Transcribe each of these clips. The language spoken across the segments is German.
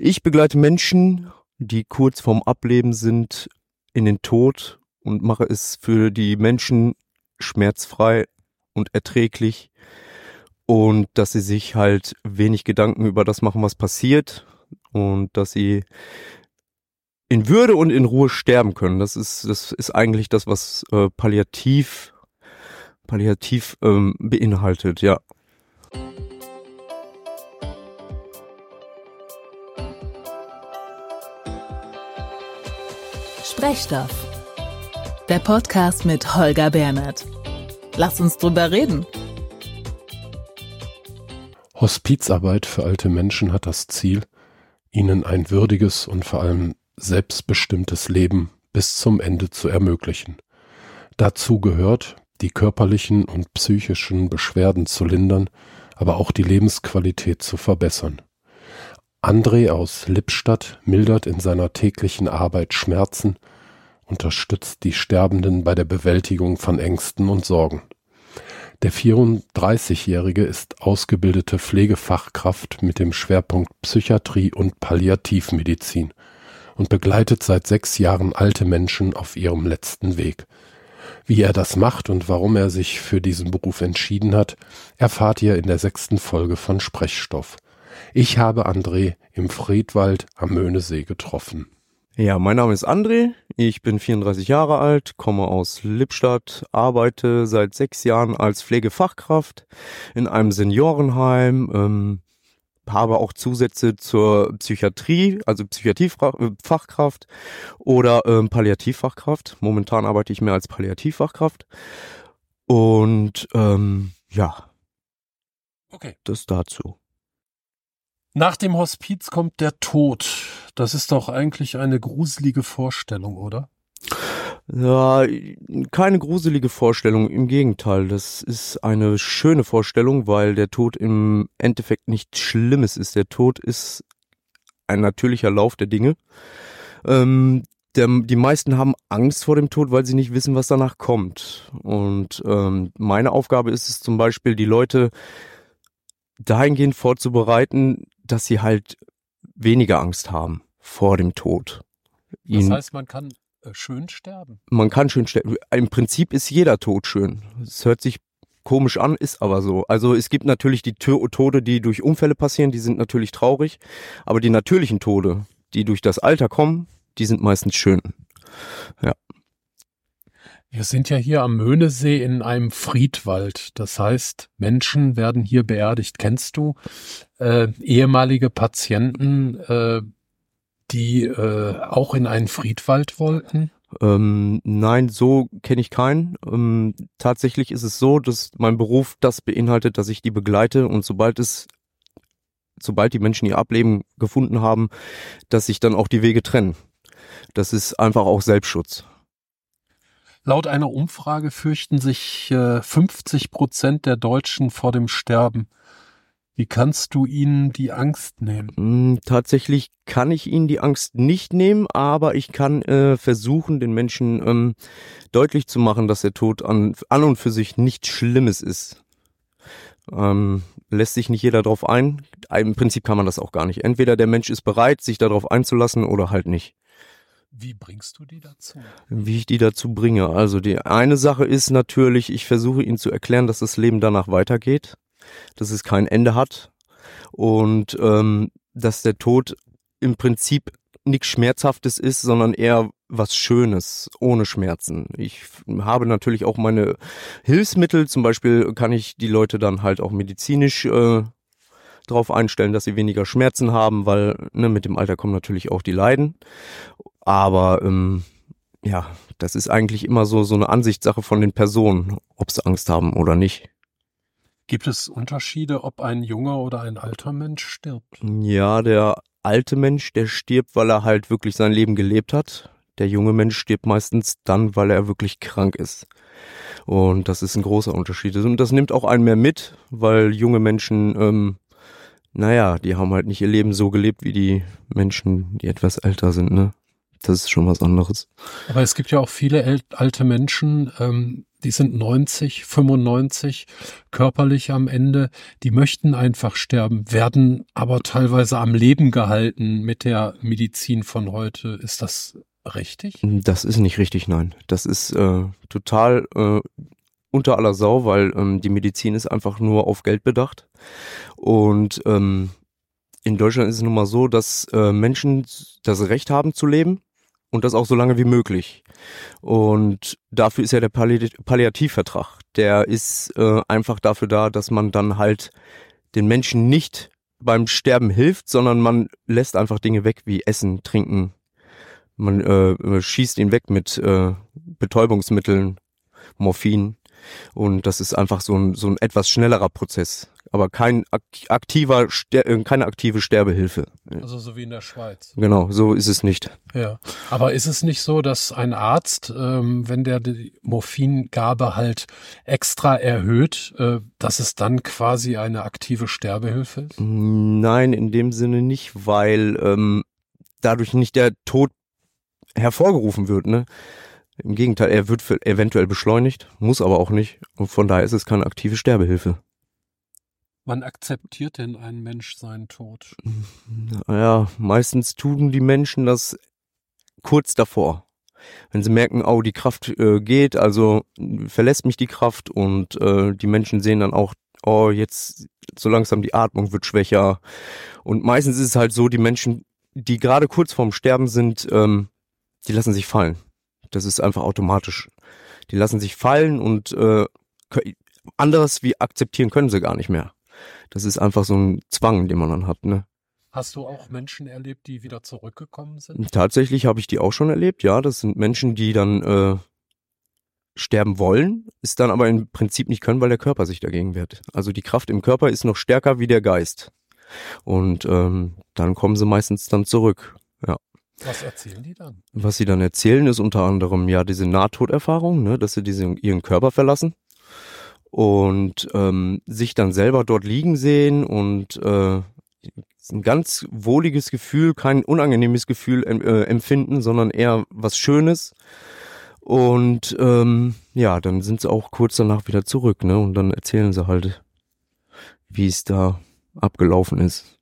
Ich begleite Menschen, die kurz vorm Ableben sind, in den Tod und mache es für die Menschen schmerzfrei und erträglich und dass sie sich halt wenig Gedanken über das machen, was passiert und dass sie in Würde und in Ruhe sterben können. Das ist das ist eigentlich das, was äh, Palliativ Palliativ ähm, beinhaltet, ja. Sprechstoff. Der Podcast mit Holger Bernhard. Lass uns drüber reden. Hospizarbeit für alte Menschen hat das Ziel, ihnen ein würdiges und vor allem selbstbestimmtes Leben bis zum Ende zu ermöglichen. Dazu gehört, die körperlichen und psychischen Beschwerden zu lindern, aber auch die Lebensqualität zu verbessern. André aus Lippstadt mildert in seiner täglichen Arbeit Schmerzen, unterstützt die Sterbenden bei der Bewältigung von Ängsten und Sorgen. Der 34-Jährige ist ausgebildete Pflegefachkraft mit dem Schwerpunkt Psychiatrie und Palliativmedizin und begleitet seit sechs Jahren alte Menschen auf ihrem letzten Weg. Wie er das macht und warum er sich für diesen Beruf entschieden hat, erfahrt ihr in der sechsten Folge von Sprechstoff. Ich habe André im Friedwald am Möhnesee getroffen. Ja, mein Name ist André, ich bin 34 Jahre alt, komme aus Lippstadt, arbeite seit sechs Jahren als Pflegefachkraft in einem Seniorenheim, ähm, habe auch Zusätze zur Psychiatrie, also Psychiatriefachkraft oder ähm, Palliativfachkraft. Momentan arbeite ich mehr als Palliativfachkraft. Und ähm, ja. Okay. Das dazu. Nach dem Hospiz kommt der Tod. Das ist doch eigentlich eine gruselige Vorstellung, oder? Ja, keine gruselige Vorstellung, im Gegenteil. Das ist eine schöne Vorstellung, weil der Tod im Endeffekt nichts Schlimmes ist. Der Tod ist ein natürlicher Lauf der Dinge. Ähm, der, die meisten haben Angst vor dem Tod, weil sie nicht wissen, was danach kommt. Und ähm, meine Aufgabe ist es zum Beispiel, die Leute dahingehend vorzubereiten, dass sie halt weniger Angst haben vor dem Tod. Das heißt, man kann äh, schön sterben? Man kann schön sterben. Im Prinzip ist jeder Tod schön. Es hört sich komisch an, ist aber so. Also es gibt natürlich die Tode, die durch Unfälle passieren, die sind natürlich traurig, aber die natürlichen Tode, die durch das Alter kommen, die sind meistens schön. Ja. Wir sind ja hier am Möhnesee in einem Friedwald. Das heißt, Menschen werden hier beerdigt. Kennst du äh, ehemalige Patienten, äh, die äh, auch in einen Friedwald wollten? Ähm, nein, so kenne ich keinen. Ähm, tatsächlich ist es so, dass mein Beruf das beinhaltet, dass ich die begleite und sobald es, sobald die Menschen ihr Ableben gefunden haben, dass sich dann auch die Wege trennen. Das ist einfach auch Selbstschutz. Laut einer Umfrage fürchten sich äh, 50 Prozent der Deutschen vor dem Sterben. Wie kannst du ihnen die Angst nehmen? Hm, tatsächlich kann ich ihnen die Angst nicht nehmen, aber ich kann äh, versuchen, den Menschen ähm, deutlich zu machen, dass der Tod an, und für sich nichts Schlimmes ist. Ähm, lässt sich nicht jeder darauf ein. Im Prinzip kann man das auch gar nicht. Entweder der Mensch ist bereit, sich darauf einzulassen oder halt nicht. Wie bringst du die dazu? Wie ich die dazu bringe. Also die eine Sache ist natürlich, ich versuche ihnen zu erklären, dass das Leben danach weitergeht dass es kein Ende hat und ähm, dass der Tod im Prinzip nichts Schmerzhaftes ist, sondern eher was Schönes, ohne Schmerzen. Ich habe natürlich auch meine Hilfsmittel, zum Beispiel kann ich die Leute dann halt auch medizinisch äh, darauf einstellen, dass sie weniger Schmerzen haben, weil ne, mit dem Alter kommen natürlich auch die Leiden. Aber ähm, ja, das ist eigentlich immer so so eine Ansichtssache von den Personen, ob sie Angst haben oder nicht. Gibt es Unterschiede, ob ein junger oder ein alter Mensch stirbt? Ja, der alte Mensch, der stirbt, weil er halt wirklich sein Leben gelebt hat. Der junge Mensch stirbt meistens dann, weil er wirklich krank ist. Und das ist ein großer Unterschied. Und das nimmt auch einen mehr mit, weil junge Menschen, ähm, naja, die haben halt nicht ihr Leben so gelebt wie die Menschen, die etwas älter sind, ne? Das ist schon was anderes. Aber es gibt ja auch viele alte Menschen, ähm, die sind 90, 95, körperlich am Ende, die möchten einfach sterben, werden aber teilweise am Leben gehalten mit der Medizin von heute. Ist das richtig? Das ist nicht richtig, nein. Das ist äh, total äh, unter aller Sau, weil ähm, die Medizin ist einfach nur auf Geld bedacht. Und ähm, in Deutschland ist es nun mal so, dass äh, Menschen das Recht haben zu leben und das auch so lange wie möglich. Und dafür ist ja der Palli Palliativvertrag. Der ist äh, einfach dafür da, dass man dann halt den Menschen nicht beim Sterben hilft, sondern man lässt einfach Dinge weg wie Essen, Trinken. Man äh, schießt ihn weg mit äh, Betäubungsmitteln, Morphin. Und das ist einfach so ein, so ein etwas schnellerer Prozess aber kein aktiver, äh, keine aktive Sterbehilfe. Also so wie in der Schweiz. Genau, so ist es nicht. Ja, aber ist es nicht so, dass ein Arzt, ähm, wenn der die Morphingabe halt extra erhöht, äh, dass es dann quasi eine aktive Sterbehilfe ist? Nein, in dem Sinne nicht, weil ähm, dadurch nicht der Tod hervorgerufen wird. Ne? Im Gegenteil, er wird eventuell beschleunigt, muss aber auch nicht. Und von daher ist es keine aktive Sterbehilfe. Wann akzeptiert denn ein Mensch seinen Tod? Naja, meistens tun die Menschen das kurz davor. Wenn sie merken, oh, die Kraft äh, geht, also verlässt mich die Kraft und äh, die Menschen sehen dann auch, oh, jetzt so langsam die Atmung wird schwächer. Und meistens ist es halt so, die Menschen, die gerade kurz vorm Sterben sind, ähm, die lassen sich fallen. Das ist einfach automatisch. Die lassen sich fallen und äh, anderes wie akzeptieren können sie gar nicht mehr das ist einfach so ein Zwang, den man dann hat, ne? Hast du auch Menschen erlebt, die wieder zurückgekommen sind? Tatsächlich habe ich die auch schon erlebt, ja. Das sind Menschen, die dann äh, sterben wollen, ist dann aber im Prinzip nicht können, weil der Körper sich dagegen wehrt. Also die Kraft im Körper ist noch stärker wie der Geist. Und ähm, dann kommen sie meistens dann zurück. Was erzählen die dann? Was sie dann erzählen, ist unter anderem ja diese Nahtoderfahrung, ne, dass sie diese, ihren Körper verlassen und ähm, sich dann selber dort liegen sehen und äh, ein ganz wohliges Gefühl, kein unangenehmes Gefühl äh, empfinden, sondern eher was Schönes. Und ähm, ja, dann sind sie auch kurz danach wieder zurück, ne? Und dann erzählen sie halt, wie es da abgelaufen ist.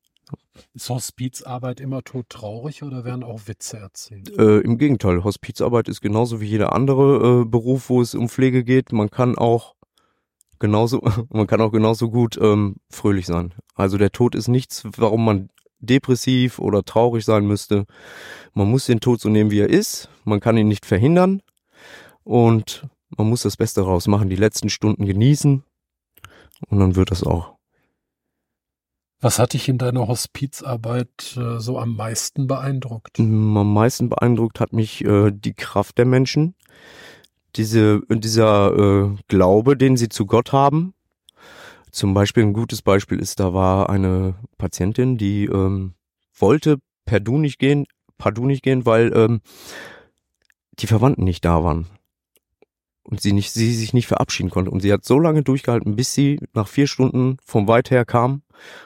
Ist Hospizarbeit immer todtraurig oder werden auch Witze erzählt? Äh, Im Gegenteil, Hospizarbeit ist genauso wie jeder andere äh, Beruf, wo es um Pflege geht. Man kann auch genauso, man kann auch genauso gut ähm, fröhlich sein. Also der Tod ist nichts, warum man depressiv oder traurig sein müsste. Man muss den Tod so nehmen, wie er ist. Man kann ihn nicht verhindern. Und man muss das Beste daraus machen, die letzten Stunden genießen. Und dann wird das auch. Was hat dich in deiner Hospizarbeit äh, so am meisten beeindruckt? Am meisten beeindruckt hat mich äh, die Kraft der Menschen diese, dieser äh, Glaube, den sie zu Gott haben. Zum Beispiel ein gutes Beispiel ist, da war eine Patientin, die ähm, wollte per Du nicht gehen, per Du nicht gehen, weil ähm, die Verwandten nicht da waren und sie nicht, sie sich nicht verabschieden konnte. Und sie hat so lange durchgehalten, bis sie nach vier Stunden vom Weit her kam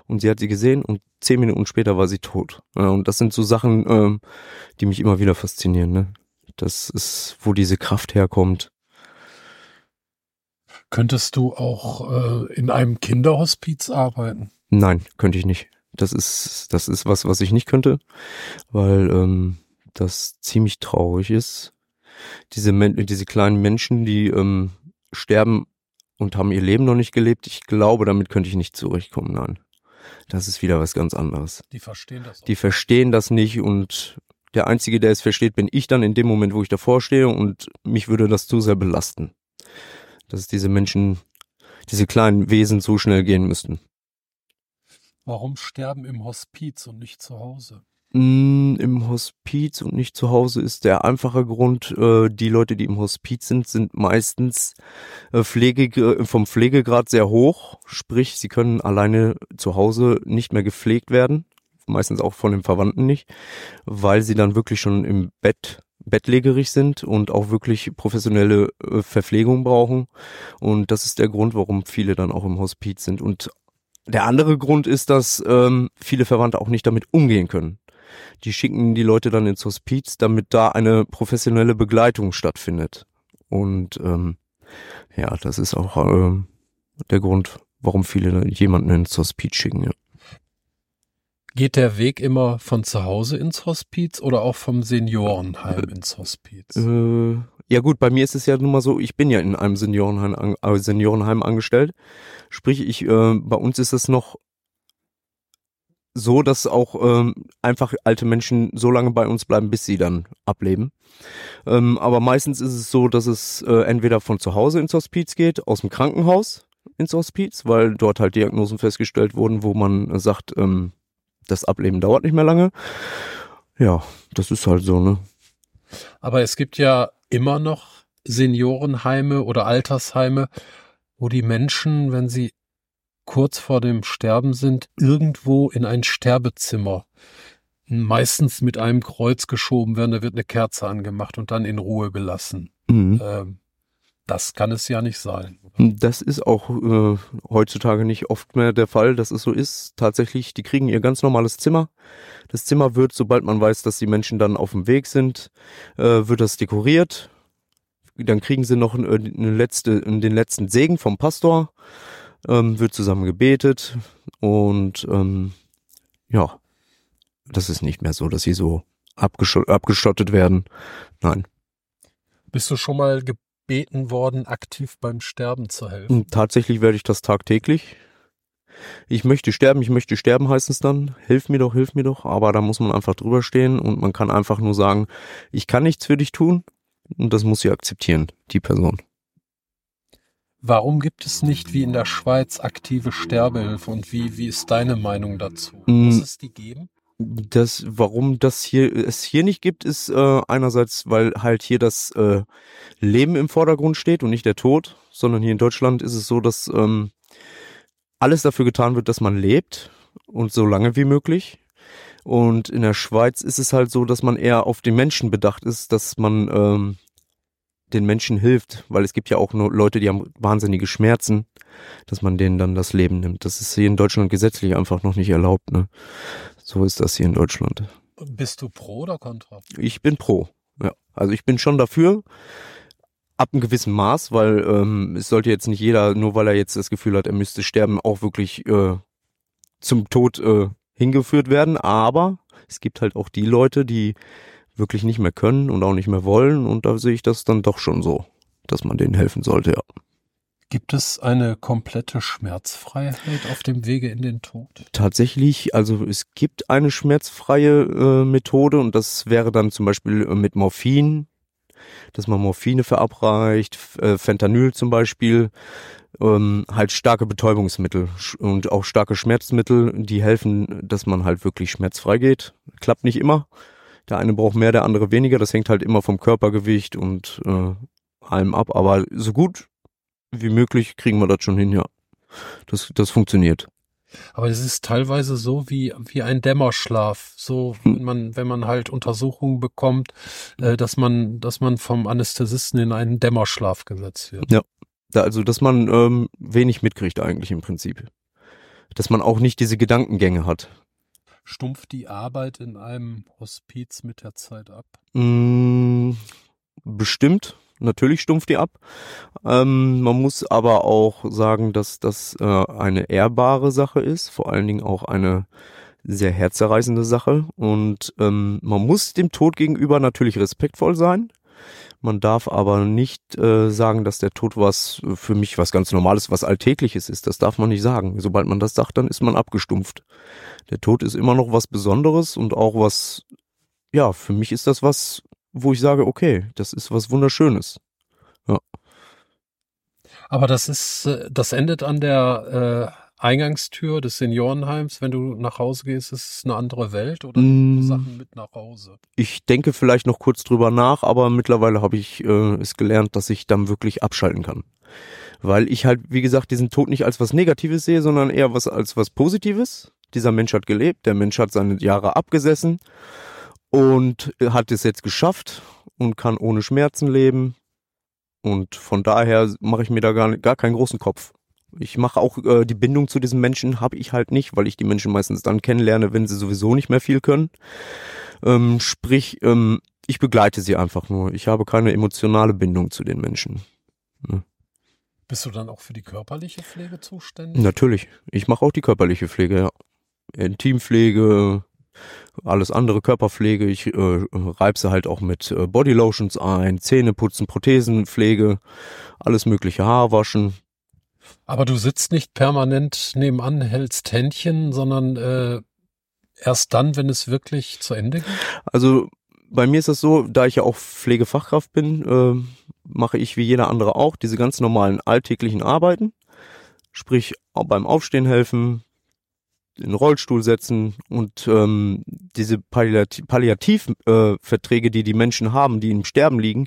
und sie hat sie gesehen und zehn Minuten später war sie tot. Und das sind so Sachen, ähm, die mich immer wieder faszinieren. Ne? Das ist, wo diese Kraft herkommt. Könntest du auch äh, in einem Kinderhospiz arbeiten? Nein, könnte ich nicht. Das ist, das ist was, was ich nicht könnte, weil ähm, das ziemlich traurig ist. Diese, diese kleinen Menschen, die ähm, sterben und haben ihr Leben noch nicht gelebt, ich glaube, damit könnte ich nicht zurechtkommen. Nein. Das ist wieder was ganz anderes. Die verstehen das. Auch. Die verstehen das nicht und der Einzige, der es versteht, bin ich dann in dem Moment, wo ich davor stehe und mich würde das zu sehr belasten. Dass diese Menschen, diese kleinen Wesen so schnell gehen müssten. Warum sterben im Hospiz und nicht zu Hause? Mm, Im Hospiz und nicht zu Hause ist der einfache Grund, äh, die Leute, die im Hospiz sind, sind meistens äh, Pflege, vom Pflegegrad sehr hoch, sprich, sie können alleine zu Hause nicht mehr gepflegt werden meistens auch von den Verwandten nicht, weil sie dann wirklich schon im Bett bettlägerig sind und auch wirklich professionelle äh, Verpflegung brauchen. Und das ist der Grund, warum viele dann auch im Hospiz sind. Und der andere Grund ist, dass ähm, viele Verwandte auch nicht damit umgehen können. Die schicken die Leute dann ins Hospiz, damit da eine professionelle Begleitung stattfindet. Und ähm, ja, das ist auch ähm, der Grund, warum viele jemanden ins Hospiz schicken. Ja. Geht der Weg immer von zu Hause ins Hospiz oder auch vom Seniorenheim ins Hospiz? Äh, ja gut, bei mir ist es ja nun mal so, ich bin ja in einem Seniorenheim, äh, Seniorenheim angestellt. Sprich, ich, äh, bei uns ist es noch so, dass auch ähm, einfach alte Menschen so lange bei uns bleiben, bis sie dann ableben. Ähm, aber meistens ist es so, dass es äh, entweder von zu Hause ins Hospiz geht, aus dem Krankenhaus ins Hospiz, weil dort halt Diagnosen festgestellt wurden, wo man sagt, ähm, das Ableben dauert nicht mehr lange. Ja, das ist halt so, ne? Aber es gibt ja immer noch Seniorenheime oder Altersheime, wo die Menschen, wenn sie kurz vor dem Sterben sind, irgendwo in ein Sterbezimmer meistens mit einem Kreuz geschoben werden, da wird eine Kerze angemacht und dann in Ruhe gelassen. Mhm. Ähm, das kann es ja nicht sein. Das ist auch äh, heutzutage nicht oft mehr der Fall, dass es so ist. Tatsächlich, die kriegen ihr ganz normales Zimmer. Das Zimmer wird, sobald man weiß, dass die Menschen dann auf dem Weg sind, äh, wird das dekoriert. Dann kriegen sie noch eine, eine letzte, den letzten Segen vom Pastor, ähm, wird zusammen gebetet und ähm, ja, das ist nicht mehr so, dass sie so abgeschottet werden. Nein. Bist du schon mal gebeten worden, aktiv beim Sterben zu helfen? Hm, tatsächlich werde ich das tagtäglich. Ich möchte sterben, ich möchte sterben, heißt es dann. Hilf mir doch, hilf mir doch. Aber da muss man einfach drüber stehen und man kann einfach nur sagen, ich kann nichts für dich tun. Und das muss sie akzeptieren, die Person. Warum gibt es nicht wie in der Schweiz aktive Sterbehilfe und wie, wie ist deine Meinung dazu? Muss es die geben? das, warum das hier es hier nicht gibt, ist äh, einerseits, weil halt hier das äh, Leben im Vordergrund steht und nicht der Tod, sondern hier in Deutschland ist es so, dass ähm, alles dafür getan wird, dass man lebt und so lange wie möglich. Und in der Schweiz ist es halt so, dass man eher auf den Menschen bedacht ist, dass man ähm, den Menschen hilft, weil es gibt ja auch nur Leute, die haben wahnsinnige Schmerzen, dass man denen dann das Leben nimmt. Das ist hier in Deutschland gesetzlich einfach noch nicht erlaubt. Ne? So ist das hier in Deutschland. Bist du pro oder contra? Ich bin pro. Ja, also ich bin schon dafür ab einem gewissen Maß, weil ähm, es sollte jetzt nicht jeder, nur weil er jetzt das Gefühl hat, er müsste sterben, auch wirklich äh, zum Tod äh, hingeführt werden. Aber es gibt halt auch die Leute, die wirklich nicht mehr können und auch nicht mehr wollen. Und da sehe ich das dann doch schon so, dass man denen helfen sollte, ja. Gibt es eine komplette Schmerzfreiheit auf dem Wege in den Tod? Tatsächlich, also es gibt eine schmerzfreie äh, Methode und das wäre dann zum Beispiel äh, mit Morphin, dass man Morphine verabreicht, äh, Fentanyl zum Beispiel, ähm, halt starke Betäubungsmittel und auch starke Schmerzmittel, die helfen, dass man halt wirklich schmerzfrei geht. Klappt nicht immer. Der eine braucht mehr, der andere weniger. Das hängt halt immer vom Körpergewicht und äh, allem ab. Aber so gut wie möglich kriegen wir das schon hin, ja. Das, das funktioniert. Aber es ist teilweise so wie, wie ein Dämmerschlaf. So, hm. wenn man, wenn man halt Untersuchungen bekommt, äh, dass man, dass man vom Anästhesisten in einen Dämmerschlaf gesetzt wird. Ja. Also, dass man ähm, wenig mitkriegt eigentlich im Prinzip. Dass man auch nicht diese Gedankengänge hat. Stumpft die Arbeit in einem Hospiz mit der Zeit ab? Mm, bestimmt natürlich stumpft die ab. Ähm, man muss aber auch sagen, dass das äh, eine ehrbare Sache ist, vor allen Dingen auch eine sehr herzerreißende Sache. Und ähm, man muss dem Tod gegenüber natürlich respektvoll sein. Man darf aber nicht äh, sagen, dass der Tod was für mich was ganz Normales, was Alltägliches ist. Das darf man nicht sagen. Sobald man das sagt, dann ist man abgestumpft. Der Tod ist immer noch was Besonderes und auch was, ja, für mich ist das was wo ich sage, okay, das ist was Wunderschönes. Ja. Aber das ist, äh, das endet an der äh, Eingangstür des Seniorenheims. Wenn du nach Hause gehst, ist es eine andere Welt oder mm, Sachen mit nach Hause? Ich denke vielleicht noch kurz drüber nach, aber mittlerweile habe ich äh, es gelernt, dass ich dann wirklich abschalten kann. Weil ich halt, wie gesagt, diesen Tod nicht als was Negatives sehe, sondern eher was als was Positives. Dieser Mensch hat gelebt, der Mensch hat seine Jahre abgesessen und hat es jetzt geschafft und kann ohne Schmerzen leben. Und von daher mache ich mir da gar, gar keinen großen Kopf. Ich mache auch äh, die Bindung zu diesen Menschen habe ich halt nicht, weil ich die Menschen meistens dann kennenlerne, wenn sie sowieso nicht mehr viel können. Ähm, sprich, ähm, ich begleite sie einfach nur. Ich habe keine emotionale Bindung zu den Menschen. Ne? Bist du dann auch für die körperliche Pflege zuständig? Natürlich. Ich mache auch die körperliche Pflege, ja. Intimpflege, alles andere Körperpflege. Ich äh, reibse halt auch mit äh, Bodylotions ein, Zähne putzen, Prothesenpflege, alles mögliche Haarwaschen. Aber du sitzt nicht permanent nebenan, hältst Händchen, sondern äh, erst dann, wenn es wirklich zu Ende geht? Also bei mir ist das so, da ich ja auch Pflegefachkraft bin, äh, mache ich wie jeder andere auch diese ganz normalen alltäglichen Arbeiten. Sprich, beim Aufstehen helfen, den Rollstuhl setzen und ähm, diese Palliativverträge, äh, die die Menschen haben, die im Sterben liegen,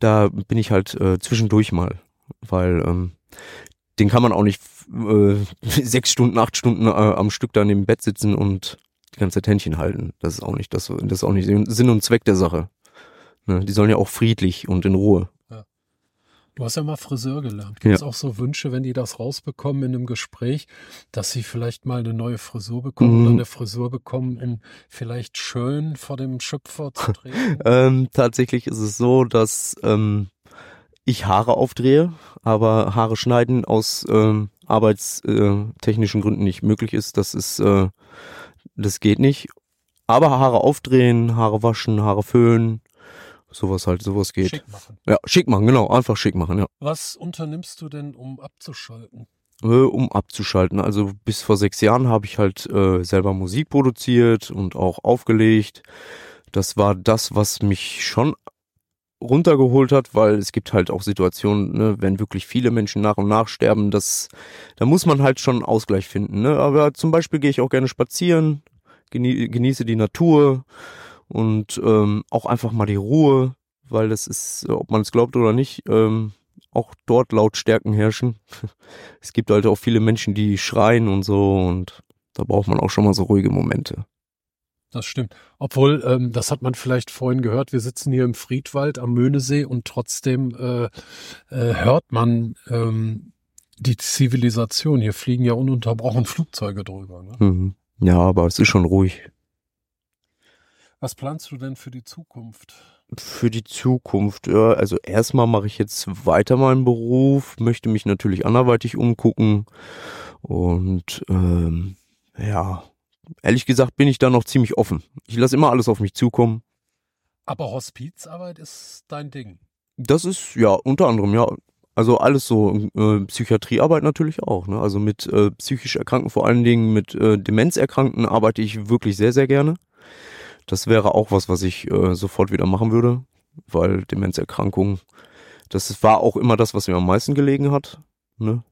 da bin ich halt äh, zwischendurch mal, weil ähm, den kann man auch nicht äh, sechs Stunden, acht Stunden äh, am Stück da neben Bett sitzen und die ganze Zeit Händchen halten. Das ist auch nicht das, das ist auch nicht Sinn und Zweck der Sache. Ne? Die sollen ja auch friedlich und in Ruhe Du hast ja mal Friseur gelernt. Gibt es ja. auch so Wünsche, wenn die das rausbekommen in einem Gespräch, dass sie vielleicht mal eine neue Frisur bekommen mhm. oder eine Frisur bekommen, um vielleicht schön vor dem Schöpfer zu treten? ähm, tatsächlich ist es so, dass ähm, ich Haare aufdrehe, aber Haare schneiden aus ähm, arbeitstechnischen Gründen nicht möglich ist. Das ist, äh, das geht nicht. Aber Haare aufdrehen, Haare waschen, Haare föhnen, sowas halt, sowas geht. Schick machen. Ja, schick machen, genau, einfach schick machen, ja. Was unternimmst du denn, um abzuschalten? Äh, um abzuschalten. Also bis vor sechs Jahren habe ich halt äh, selber Musik produziert und auch aufgelegt. Das war das, was mich schon runtergeholt hat, weil es gibt halt auch Situationen, ne, wenn wirklich viele Menschen nach und nach sterben, das, da muss man halt schon einen Ausgleich finden. Ne? Aber zum Beispiel gehe ich auch gerne spazieren, genie genieße die Natur, und ähm, auch einfach mal die Ruhe, weil das ist, ob man es glaubt oder nicht, ähm, auch dort Lautstärken herrschen. es gibt halt auch viele Menschen, die schreien und so und da braucht man auch schon mal so ruhige Momente. Das stimmt. Obwohl, ähm, das hat man vielleicht vorhin gehört, wir sitzen hier im Friedwald am Möhnesee und trotzdem äh, äh, hört man ähm, die Zivilisation. Hier fliegen ja ununterbrochen Flugzeuge drüber. Ne? Mhm. Ja, aber es ist schon ruhig. Was planst du denn für die Zukunft? Für die Zukunft, ja, also erstmal mache ich jetzt weiter meinen Beruf, möchte mich natürlich anderweitig umgucken und ähm, ja, ehrlich gesagt bin ich da noch ziemlich offen. Ich lasse immer alles auf mich zukommen. Aber Hospizarbeit ist dein Ding. Das ist ja unter anderem ja, also alles so äh, Psychiatriearbeit natürlich auch. Ne? Also mit äh, psychisch Erkrankten, vor allen Dingen mit äh, Demenzerkrankten arbeite ich wirklich sehr sehr gerne. Das wäre auch was, was ich äh, sofort wieder machen würde, weil Demenzerkrankung, das war auch immer das, was mir am meisten gelegen hat. Ne?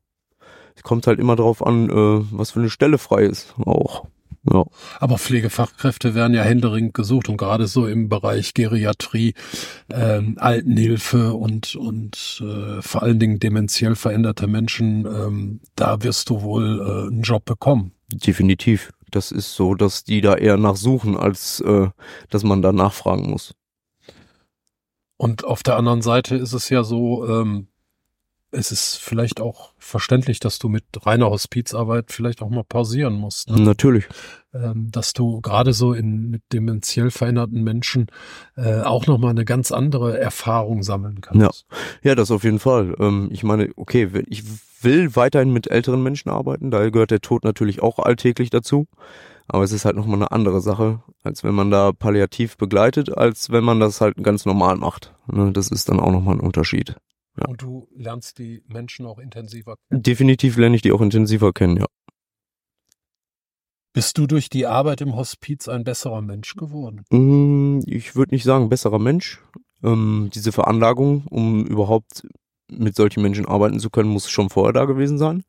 Es kommt halt immer darauf an, äh, was für eine Stelle frei ist auch. Ja. Aber Pflegefachkräfte werden ja händeringend gesucht und gerade so im Bereich Geriatrie, ähm, Altenhilfe und, und äh, vor allen Dingen dementiell veränderte Menschen, ähm, da wirst du wohl äh, einen Job bekommen. Definitiv. Das ist so, dass die da eher nachsuchen, als äh, dass man da nachfragen muss. Und auf der anderen Seite ist es ja so, ähm, es ist vielleicht auch verständlich, dass du mit reiner Hospizarbeit vielleicht auch mal pausieren musst. Ne? Natürlich. Ähm, dass du gerade so in mit dementiell veränderten Menschen äh, auch nochmal eine ganz andere Erfahrung sammeln kannst. Ja, ja das auf jeden Fall. Ähm, ich meine, okay, ich will weiterhin mit älteren Menschen arbeiten, da gehört der Tod natürlich auch alltäglich dazu. Aber es ist halt nochmal eine andere Sache, als wenn man da palliativ begleitet, als wenn man das halt ganz normal macht. Ne? Das ist dann auch nochmal ein Unterschied. Ja. Und du lernst die Menschen auch intensiver kennen? Definitiv lerne ich die auch intensiver kennen, ja. Bist du durch die Arbeit im Hospiz ein besserer Mensch geworden? Mm, ich würde nicht sagen besserer Mensch. Ähm, diese Veranlagung, um überhaupt mit solchen Menschen arbeiten zu können, muss schon vorher da gewesen sein.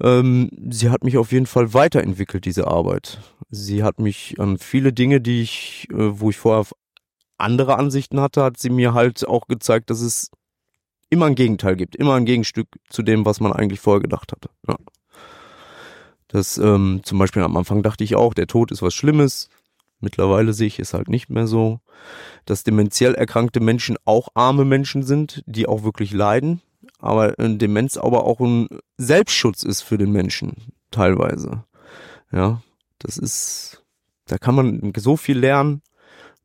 Ähm, sie hat mich auf jeden Fall weiterentwickelt, diese Arbeit. Sie hat mich an viele Dinge, die ich, äh, wo ich vorher andere Ansichten hatte, hat sie mir halt auch gezeigt, dass es immer ein Gegenteil gibt, immer ein Gegenstück zu dem, was man eigentlich vorher gedacht hatte. Ja. Das ähm, zum Beispiel am Anfang dachte ich auch, der Tod ist was Schlimmes. Mittlerweile sehe ich es halt nicht mehr so, dass dementiell erkrankte Menschen auch arme Menschen sind, die auch wirklich leiden. aber äh, Demenz aber auch ein Selbstschutz ist für den Menschen teilweise. Ja, das ist, da kann man so viel lernen.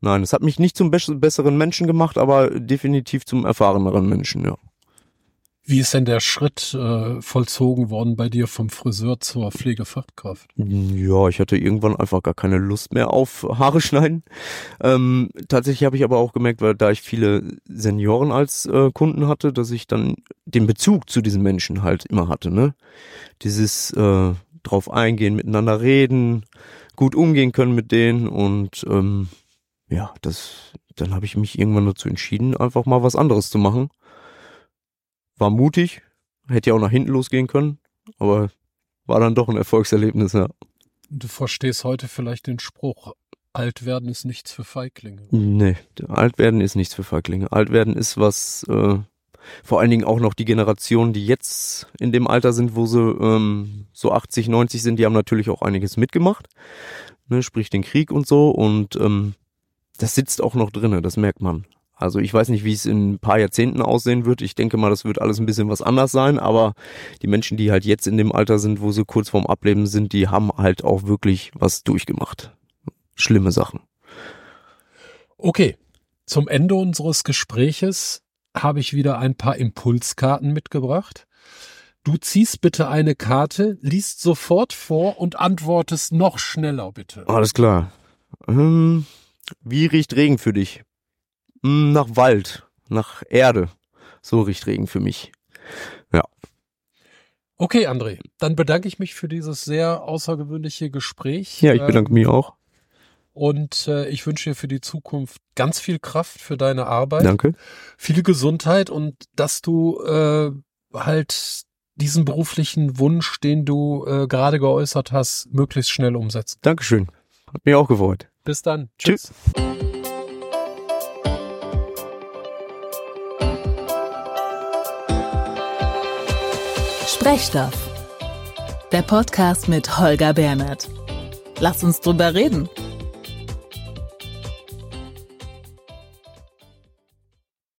Nein, es hat mich nicht zum besseren Menschen gemacht, aber definitiv zum erfahreneren Menschen, ja. Wie ist denn der Schritt äh, vollzogen worden bei dir vom Friseur zur Pflegefachkraft? Ja, ich hatte irgendwann einfach gar keine Lust mehr auf Haare schneiden. Ähm, tatsächlich habe ich aber auch gemerkt, weil da ich viele Senioren als äh, Kunden hatte, dass ich dann den Bezug zu diesen Menschen halt immer hatte. Ne? Dieses äh, drauf eingehen, miteinander reden, gut umgehen können mit denen und ähm, ja, das, dann habe ich mich irgendwann dazu entschieden, einfach mal was anderes zu machen war mutig, hätte ja auch nach hinten losgehen können, aber war dann doch ein Erfolgserlebnis, ja. Du verstehst heute vielleicht den Spruch, alt werden ist nichts für Feiglinge. Nee, alt werden ist nichts für Feiglinge. Alt werden ist was, äh, vor allen Dingen auch noch die Generationen, die jetzt in dem Alter sind, wo sie ähm, so 80, 90 sind, die haben natürlich auch einiges mitgemacht, ne, sprich den Krieg und so und ähm, das sitzt auch noch drinne, das merkt man. Also ich weiß nicht, wie es in ein paar Jahrzehnten aussehen wird. Ich denke mal, das wird alles ein bisschen was anders sein, aber die Menschen, die halt jetzt in dem Alter sind, wo sie kurz vorm Ableben sind, die haben halt auch wirklich was durchgemacht. Schlimme Sachen. Okay, zum Ende unseres Gespräches habe ich wieder ein paar Impulskarten mitgebracht. Du ziehst bitte eine Karte, liest sofort vor und antwortest noch schneller, bitte. Alles klar. Hm, wie riecht Regen für dich? Hm, nach Wald, nach Erde. So riecht Regen für mich. Ja. Okay, André, dann bedanke ich mich für dieses sehr außergewöhnliche Gespräch. Ja, ich bedanke ähm, mich auch. Und äh, ich wünsche dir für die Zukunft ganz viel Kraft für deine Arbeit. Danke. Viel Gesundheit und dass du äh, halt diesen beruflichen Wunsch, den du äh, gerade geäußert hast, möglichst schnell umsetzt. Dankeschön. Hat mich auch gefreut. Bis dann. Tschüss. Tschüss. Sprechstoff. Der Podcast mit Holger Bernhard. Lass uns drüber reden.